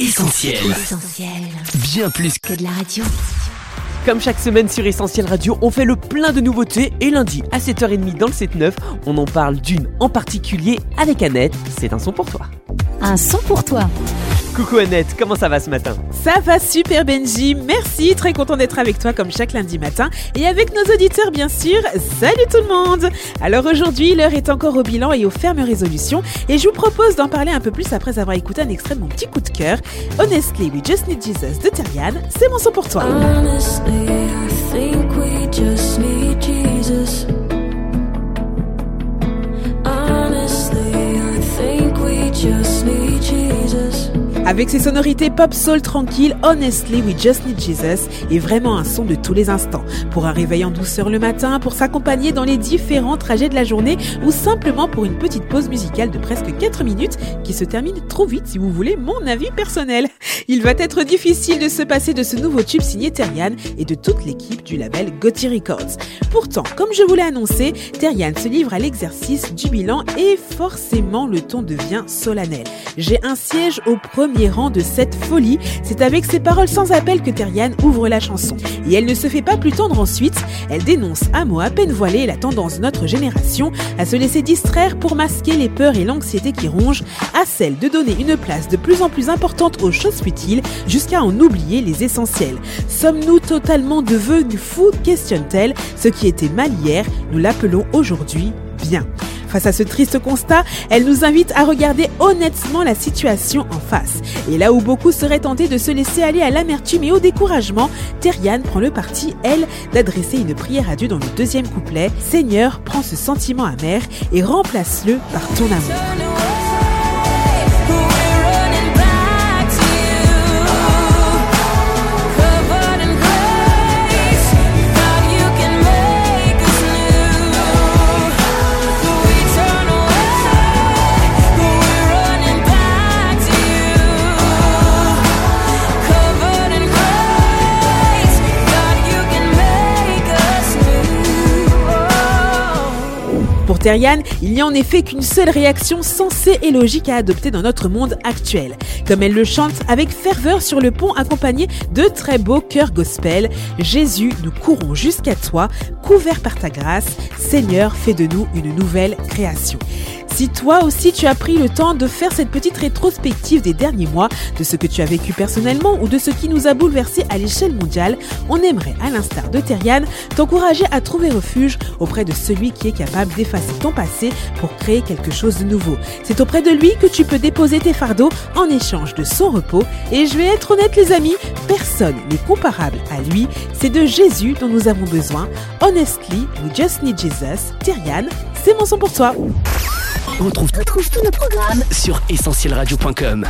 Essentiel. Bien plus que de la radio. Comme chaque semaine sur Essentiel Radio, on fait le plein de nouveautés et lundi à 7h30 dans le 7-9, on en parle d'une en particulier avec Annette. C'est un son pour toi. Un son pour toi. Coucou Annette, comment ça va ce matin Ça va super Benji, merci, très content d'être avec toi comme chaque lundi matin et avec nos auditeurs bien sûr. Salut tout le monde Alors aujourd'hui, l'heure est encore au bilan et aux fermes résolutions et je vous propose d'en parler un peu plus après avoir écouté un extrait de mon petit coup de cœur. Honestly, We Just Need Jesus de Terriane, c'est mon son pour toi. Honestly, I think we just need Jesus. Avec ses sonorités pop soul tranquilles, Honestly We Just Need Jesus est vraiment un son de tous les instants. Pour un réveil en douceur le matin, pour s'accompagner dans les différents trajets de la journée ou simplement pour une petite pause musicale de presque 4 minutes qui se termine trop vite si vous voulez mon avis personnel. Il va être difficile de se passer de ce nouveau tube signé Terrian et de toute l'équipe du label Gotti Records. Pourtant, comme je vous l'ai annoncé, Terrian se livre à l'exercice du bilan et forcément le ton devient solennel. J'ai un siège au premier rang de cette folie. C'est avec ces paroles sans appel que Terriane ouvre la chanson. Et elle ne se fait pas plus tendre ensuite. Elle dénonce à mots à peine voilés la tendance de notre génération à se laisser distraire pour masquer les peurs et l'anxiété qui rongent, à celle de donner une place de plus en plus importante aux choses futiles jusqu'à en oublier les essentiels. Sommes-nous totalement devenus fous questionne-t-elle. Ce qui était mal hier, nous l'appelons aujourd'hui bien. Face à ce triste constat, elle nous invite à regarder honnêtement la situation en face. Et là où beaucoup seraient tentés de se laisser aller à l'amertume et au découragement, Terriane prend le parti, elle, d'adresser une prière à Dieu dans le deuxième couplet. Seigneur, prends ce sentiment amer et remplace-le par ton amour. Terriane, il n'y a en effet qu'une seule réaction sensée et logique à adopter dans notre monde actuel. Comme elle le chante avec ferveur sur le pont accompagné de très beaux chœurs gospel, Jésus, nous courons jusqu'à toi, couverts par ta grâce, Seigneur, fais de nous une nouvelle création. Si toi aussi tu as pris le temps de faire cette petite rétrospective des derniers mois, de ce que tu as vécu personnellement ou de ce qui nous a bouleversé à l'échelle mondiale, on aimerait, à l'instar de Terriane, t'encourager à trouver refuge auprès de celui qui est capable d'effacer ton passé pour créer quelque chose de nouveau. C'est auprès de lui que tu peux déposer tes fardeaux en échange de son repos. Et je vais être honnête les amis, personne n'est comparable à lui. C'est de Jésus dont nous avons besoin. Honestly, we just need Jesus. Terriane, c'est mon son pour toi. On retrouve, tous nos programmes sur essentielradio.com.